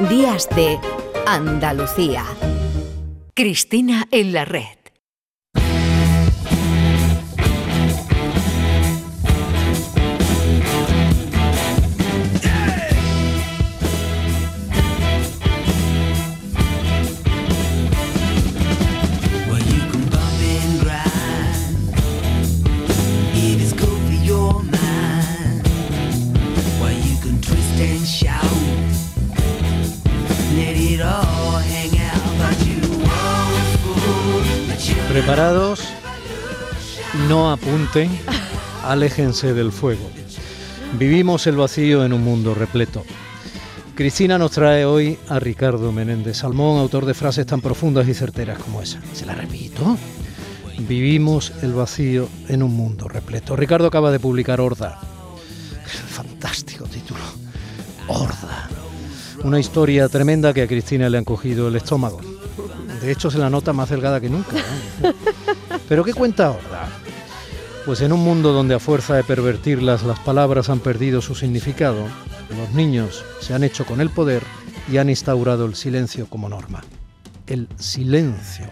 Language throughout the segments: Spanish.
Días de Andalucía. Cristina en la red. ¿Preparados? No apunten, aléjense del fuego. Vivimos el vacío en un mundo repleto. Cristina nos trae hoy a Ricardo Menéndez Salmón, autor de frases tan profundas y certeras como esa. Se la repito. Vivimos el vacío en un mundo repleto. Ricardo acaba de publicar Horda. Fantástico título. Horda. Una historia tremenda que a Cristina le han cogido el estómago. De hecho, se la nota más delgada que nunca. ¿eh? ¿Pero qué cuenta ahora? Pues en un mundo donde a fuerza de pervertirlas las palabras han perdido su significado, los niños se han hecho con el poder y han instaurado el silencio como norma. El silencio,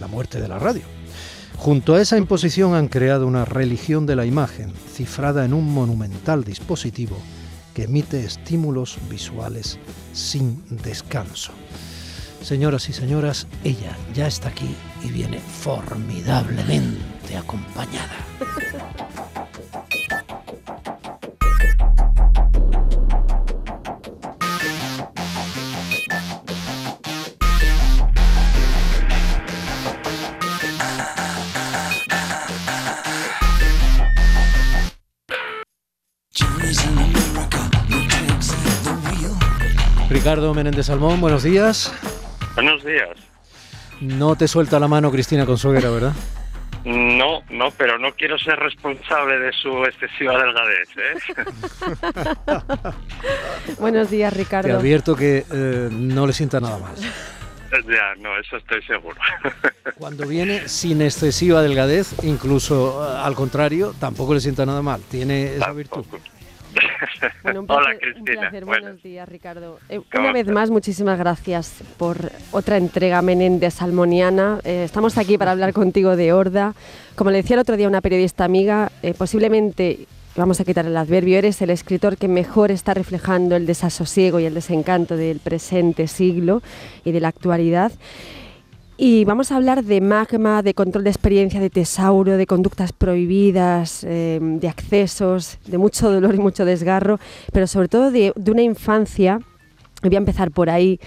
la muerte de la radio. Junto a esa imposición han creado una religión de la imagen, cifrada en un monumental dispositivo que emite estímulos visuales sin descanso. Señoras y señoras, ella ya está aquí y viene formidablemente acompañada. Ricardo Menéndez Salmón, buenos días. Buenos días. No te suelta la mano Cristina Consuegra, ¿verdad? No, no, pero no quiero ser responsable de su excesiva delgadez. ¿eh? Buenos días, Ricardo. Te advierto que eh, no le sienta nada mal. Ya, no, eso estoy seguro. Cuando viene sin excesiva delgadez, incluso eh, al contrario, tampoco le sienta nada mal. Tiene esa virtud. Hola, Cristina. Buenos días, Ricardo. Eh, una vez más, muchísimas gracias por otra entrega Menéndez Salmoniana. Eh, estamos aquí para hablar contigo de Horda. Como le decía el otro día una periodista amiga, eh, posiblemente, vamos a quitar el adverbio, eres el escritor que mejor está reflejando el desasosiego y el desencanto del presente siglo y de la actualidad. Y vamos a hablar de magma, de control de experiencia de tesauro, de conductas prohibidas, eh, de accesos, de mucho dolor y mucho desgarro, pero sobre todo de, una infancia. Voy a empezar por ahí.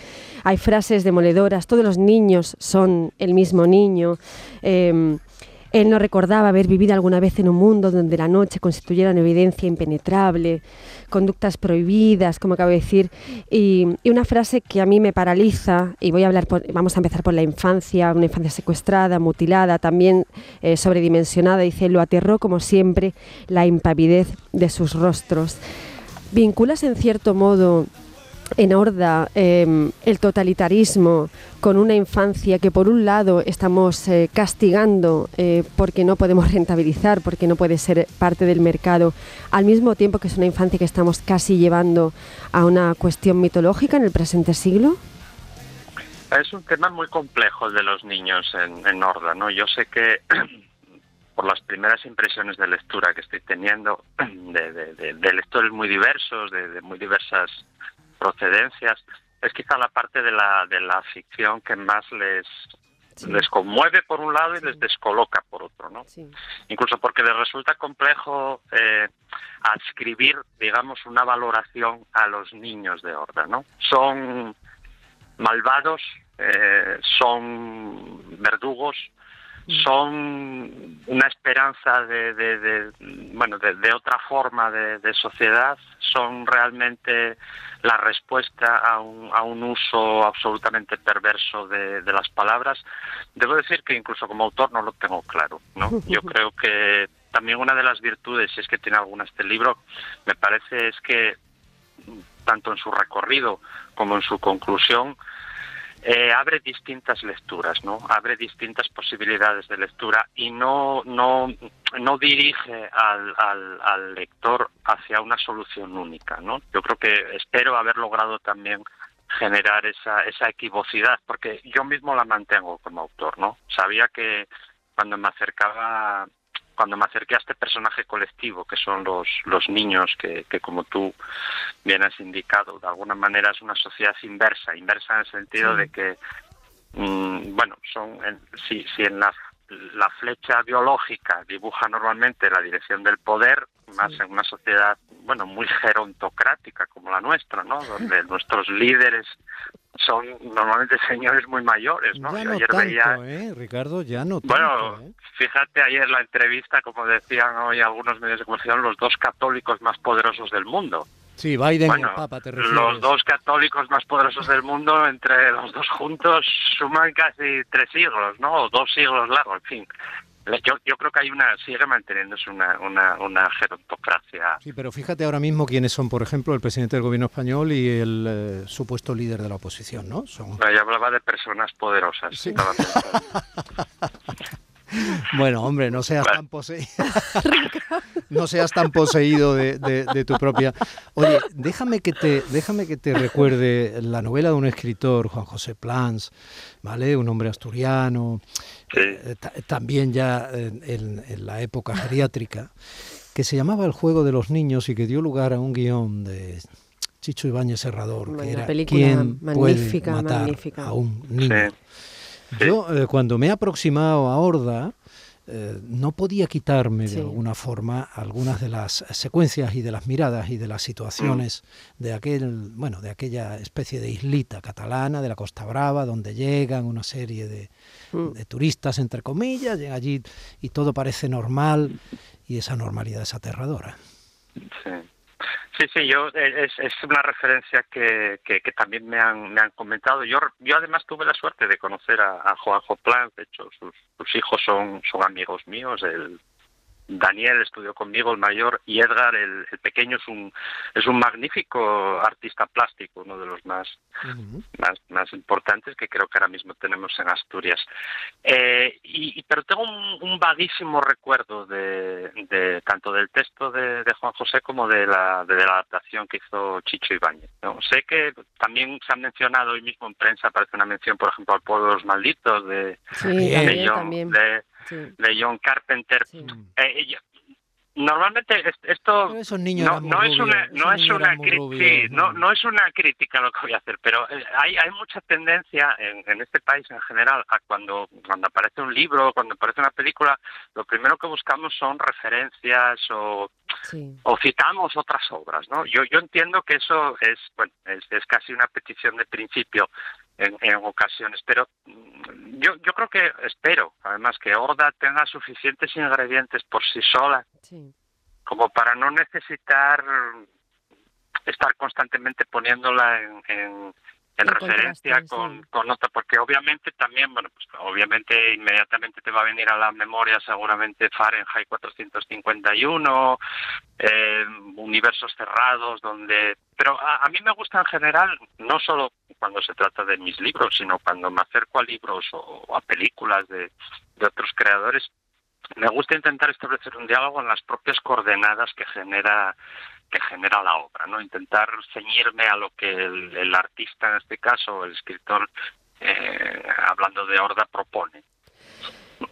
Hay frases demoledoras, todos los niños son el mismo niño. Eh, él no recordaba haber vivido alguna vez en un mundo donde la noche constituyera una evidencia impenetrable, conductas prohibidas, como acabo de decir, y, una frase que a mí me paraliza, y voy a hablar, vamos a empezar por la infancia, una infancia secuestrada, mutilada, también eh, sobredimensionada, dice, lo aterró como siempre la impavidez de sus rostros. ¿Vinculas en cierto modo en Horda em, el totalitarismo con una infancia que por un lado estamos eh, castigando eh, porque no podemos rentabilizar, porque no puede ser parte del mercado, al mismo tiempo que es una infancia que estamos casi llevando a una cuestión mitológica en el presente siglo? Es un tema muy complejo el de los niños en, Horda, ¿no? Yo sé que por las primeras impresiones de lectura que estoy teniendo, de, lectores muy diversos, de muy diversas procedencias, es quizá la parte de la, de la ficción que más les, les conmueve por un lado y les descoloca por otro, ¿no? Incluso porque les resulta complejo eh, adscribir, digamos, una valoración a los niños de Horda, ¿no? Son malvados, eh, son verdugos. Son una esperanza de, de, bueno de, otra forma de, sociedad son realmente la respuesta a un, a un uso absolutamente perverso de, las palabras. Debo decir que incluso como autor no lo tengo claro. ¿no? Yo creo que también una de las virtudes, si es que tiene alguna este libro, me parece es que tanto en su recorrido como en su conclusión, eh, abre distintas lecturas, ¿no? Abre distintas posibilidades de lectura y no, no, no dirige al, al, lector hacia una solución única, ¿no? Yo creo que espero haber logrado también generar esa, esa equivocidad, porque yo mismo la mantengo como autor, ¿no? Sabía que cuando me acercaba cuando me acerqué a este personaje colectivo, que son los, los niños, que, que como tú bien has indicado, de alguna manera es una sociedad inversa, inversa en el sentido de que, mm, bueno, son, si, si en la, la flecha biológica dibuja normalmente la dirección del poder, más en una sociedad, bueno, muy gerontocrática como la nuestra, ¿no? Donde nuestros líderes son normalmente señores muy mayores, ¿no? Ya no ayer tanto, ¿eh? Ricardo, ya no Bueno, ¿eh? fíjate ayer la entrevista, como decían hoy algunos medios de comunicación, los dos católicos más poderosos del mundo. Sí, Biden y el Papa, te refieres. Los dos católicos más poderosos del mundo, entre los dos juntos, suman casi tres siglos, ¿no? O dos siglos largos, en fin. Yo, yo creo que hay una, sigue manteniéndose una, una, una gerontocracia. Sí, pero fíjate ahora mismo quiénes son, por ejemplo, el presidente del gobierno español y el eh, supuesto líder de la oposición, ¿no? Son... Yo hablaba de personas poderosas. Sí. Bueno, hombre, no seas tan poseído. no seas tan poseído de, de, de, tu propia. Oye, déjame que te, déjame que te recuerde la novela de un escritor, Juan José Plans, ¿vale? Un hombre asturiano, sí. eh, también ya en, en, la época geriátrica, que se llamaba El juego de los niños y que dio lugar a un guion de Chicho Ibáñez Serrador, que era película ¿Quién magnífica, puede matar magnífica. a un niño? Sí. Yo, eh, cuando me he aproximado a Horda, eh, no podía quitarme Sí. de alguna forma algunas de las secuencias y de las miradas y de las situaciones de aquel, bueno, de aquella especie de islita catalana de la Costa Brava, donde llegan una serie de, Mm. de turistas, entre comillas, llegan allí y todo parece normal y esa normalidad es aterradora. Sí. Sí, sí, yo eh, es, es una referencia que, que, que, también me han, me han comentado. Yo, yo además tuve la suerte de conocer a, a Juanjo Plan, de hecho sus, sus hijos son, son amigos míos, el Daniel estudió conmigo, el mayor, y Edgar, el, el, pequeño, es un, es un magnífico artista plástico, uno de los más, uh -huh. más, más importantes que creo que ahora mismo tenemos en Asturias. Eh, y, pero tengo un, un vaguísimo recuerdo de, de, tanto del texto de, de, Juan José como de la, de la adaptación que hizo Chicho Ibáñez. ¿no? Sé que también se han mencionado hoy mismo en prensa, aparece una mención, por ejemplo, al pueblo de los malditos de, sí, de, también, John, también. de, Sí. de John Carpenter. Sí. Eh, yo- normalmente es- esto no, es una esos no es una no, es una crítica lo que voy a hacer pero eh, hay hay mucha tendencia en, en este país en general a cuando cuando aparece un libro cuando aparece una película lo primero que buscamos son referencias o Sí. o citamos otras obras, ¿no? Yo yo entiendo que eso es bueno es, es casi una petición de principio en, en ocasiones, pero mm, yo yo creo que espero además que Horda tenga suficientes ingredientes por sí sola Sí. como para no necesitar estar constantemente poniéndola en, en, en En referencia con, con otra, porque obviamente también, bueno, pues obviamente inmediatamente te va a venir a la memoria seguramente Fahrenheit 451, eh, universos cerrados, donde... Pero a, a mí me gusta en general, no solo cuando se trata de mis libros, sino cuando me acerco a libros o, o a películas de, de otros creadores, me gusta intentar establecer un diálogo en las propias coordenadas que genera que genera la obra, ¿no? Intentar ceñirme a lo que el, el artista, en este caso, el escritor, eh, hablando de Horda, propone.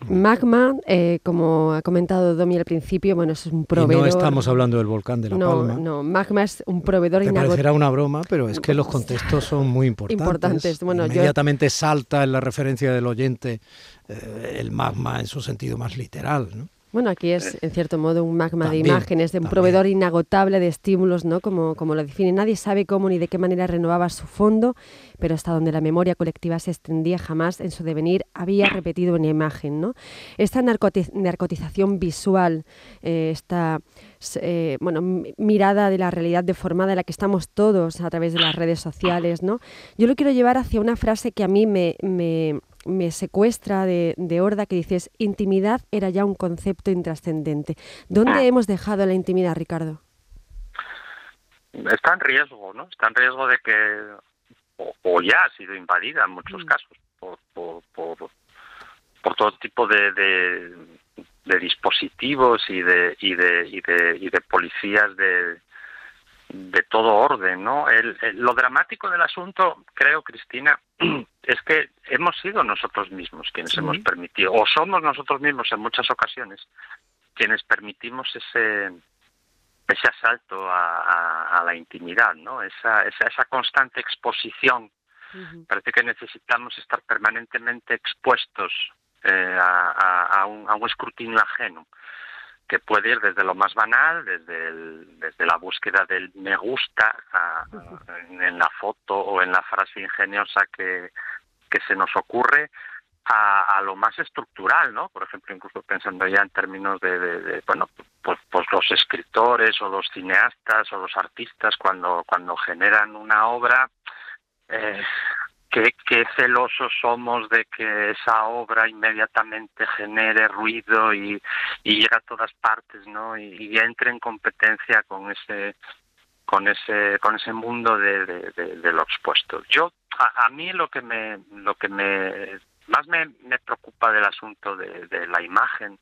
Magma, eh, como ha comentado Domi al principio, bueno, es un Y proveedor. no estamos hablando del volcán de La no, Palma. no, Magma es un proveedor Te inagotable. parecerá una broma, pero es que los contextos son muy importantes. Importantes. Bueno, yo- Inmediatamente salta en la referencia del oyente eh, el magma en su sentido más literal. ¿no? Bueno, aquí es, en cierto modo, un magma También, de imágenes, de un también. proveedor inagotable de estímulos, ¿no? Como, como lo define. Nadie sabe cómo ni de qué manera renovaba su fondo, pero hasta donde la memoria colectiva se extendía jamás en su devenir había repetido una imagen, ¿no? Esta narcoti- narcotización visual, eh, esta eh, bueno, mi- mirada de la realidad deformada en la que estamos todos a través de las redes sociales, ¿no? Yo lo quiero llevar hacia una frase que a mí me, me, me secuestra de, de Horda que dices, intimidad era ya un concepto intrascendente. ¿Dónde hemos dejado la intimidad, Ricardo? Está en riesgo, ¿no? Está en riesgo de que, o, o ya ha sido invadida en muchos Mm. casos, por, por, por, por todo tipo de, de, de dispositivos y de, y, de, y, de, y de policías de, de todo orden, ¿no? lo dramático del asunto, creo, Cristina, es que sido nosotros mismos quienes hemos permitido, o somos nosotros mismos en muchas ocasiones, quienes permitimos ese ese asalto a, la intimidad, ¿no? Esa, esa, esa constante exposición. Parece que necesitamos estar permanentemente expuestos eh, a, un, a un escrutinio ajeno que puede ir desde lo más banal, desde, desde la búsqueda del me gusta en, la foto o en la frase ingeniosa que, que se nos ocurre, a, lo más estructural, ¿no? Por ejemplo, incluso pensando ya en términos de, bueno, pues, pues, los escritores o los cineastas o los artistas cuando cuando generan una obra eh, qué, celosos somos de que esa obra inmediatamente genere ruido y, y llegue a todas partes, ¿no? Y, entre en competencia con ese con ese con ese mundo de, de, lo expuesto. Yo a, a, mí lo que me lo que me más me, me preocupa del asunto de, de la imagen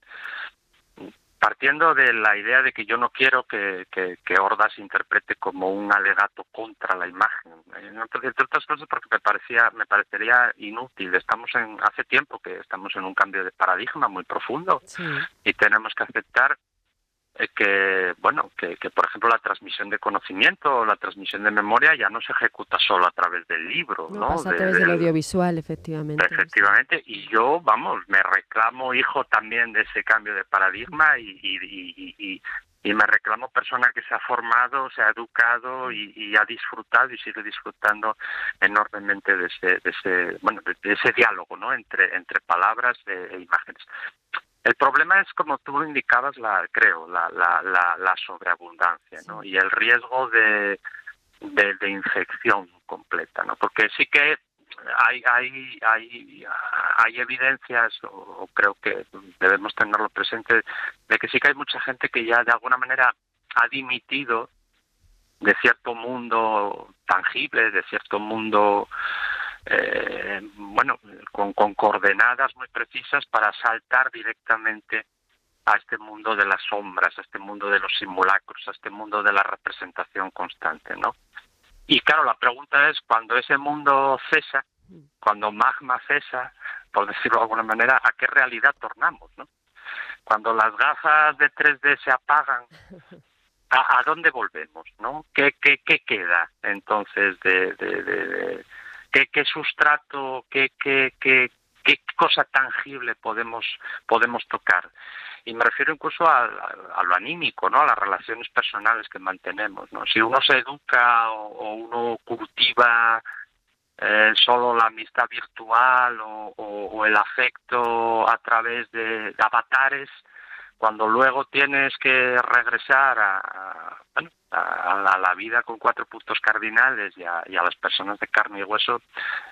partiendo de la idea de que yo no quiero que, que, que Orda se interprete como un alegato contra la imagen, entre otras cosas porque me parecía, me parecería inútil. Estamos en, hace tiempo que estamos en un cambio de paradigma muy profundo y tenemos que aceptar que bueno que, que, por ejemplo la transmisión de conocimiento o la transmisión de memoria ya no se ejecuta solo a través del libro no, Pasa a través del audiovisual efectivamente efectivamente y yo vamos me reclamo hijo también de ese cambio de paradigma y, y, y, y me reclamo persona que se ha formado, se ha educado y, ha disfrutado y sigue disfrutando enormemente de ese, de ese bueno, de ese diálogo, ¿no? Entre entre palabras e imágenes. El problema es, como tú indicabas, la, creo, la, la, la, sobreabundancia ¿no? y el riesgo de, de, infección completa, ¿no? porque sí que hay, hay, hay, hay evidencias, o, creo que debemos tenerlo presente, de que sí que hay mucha gente que ya de alguna manera ha dimitido de cierto mundo tangible, de cierto mundo eh, bueno, con, con coordenadas muy precisas para saltar directamente a este mundo de las sombras, a este mundo de los simulacros, a este mundo de la representación constante, ¿no? Y claro, la pregunta es, cuando ese mundo cesa, cuando magma cesa, por decirlo de alguna manera, ¿a qué realidad tornamos, no? Cuando las gafas de 3D se apagan, ¿a, dónde volvemos, no? ¿Qué, qué, qué queda entonces de, de qué, sustrato, qué, qué, qué, qué cosa tangible podemos, podemos tocar. Y me refiero incluso a, a, lo anímico, ¿no? a las relaciones personales que mantenemos. ¿no? Si uno se educa o, uno cultiva eh, solo la amistad virtual o, el afecto a través de avatares, cuando luego tienes que regresar a, la, vida con cuatro puntos cardinales y a, las personas de carne y hueso,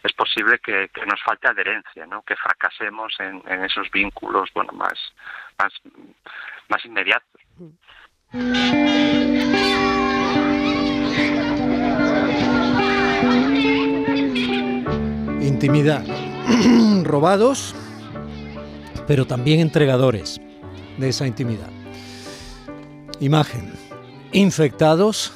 es posible que, nos falte adherencia, ¿no? que fracasemos en, esos vínculos bueno, más, más, más inmediatos. Intimidad. Robados, pero también entregadores de esa intimidad. Imagen. Infectados,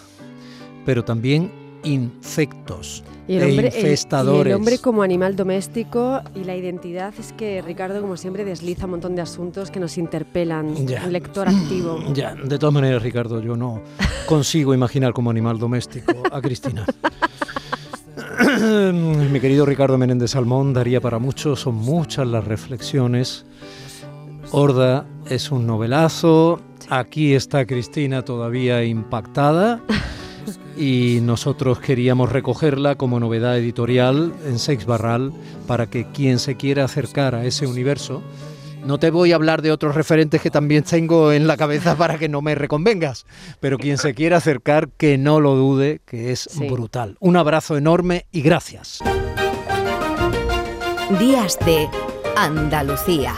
pero también infectos. Y el, hombre, e infestadores. el hombre como animal doméstico y la identidad es que Ricardo, como siempre, desliza un montón de asuntos que nos interpelan. Un lector activo. Ya, de todas maneras, Ricardo, yo no consigo imaginar como animal doméstico a Cristina. Mi querido Ricardo Menéndez Salmón daría para mucho, son muchas las reflexiones Horda es un novelazo. Aquí está Cristina todavía impactada. Y nosotros queríamos recogerla como novedad editorial en Sex Barral para que quien se quiera acercar a ese universo, no te voy a hablar de otros referentes que también tengo en la cabeza para que no me reconvengas, pero quien se quiera acercar, que no lo dude, que es brutal. Un abrazo enorme y gracias. Días de Andalucía.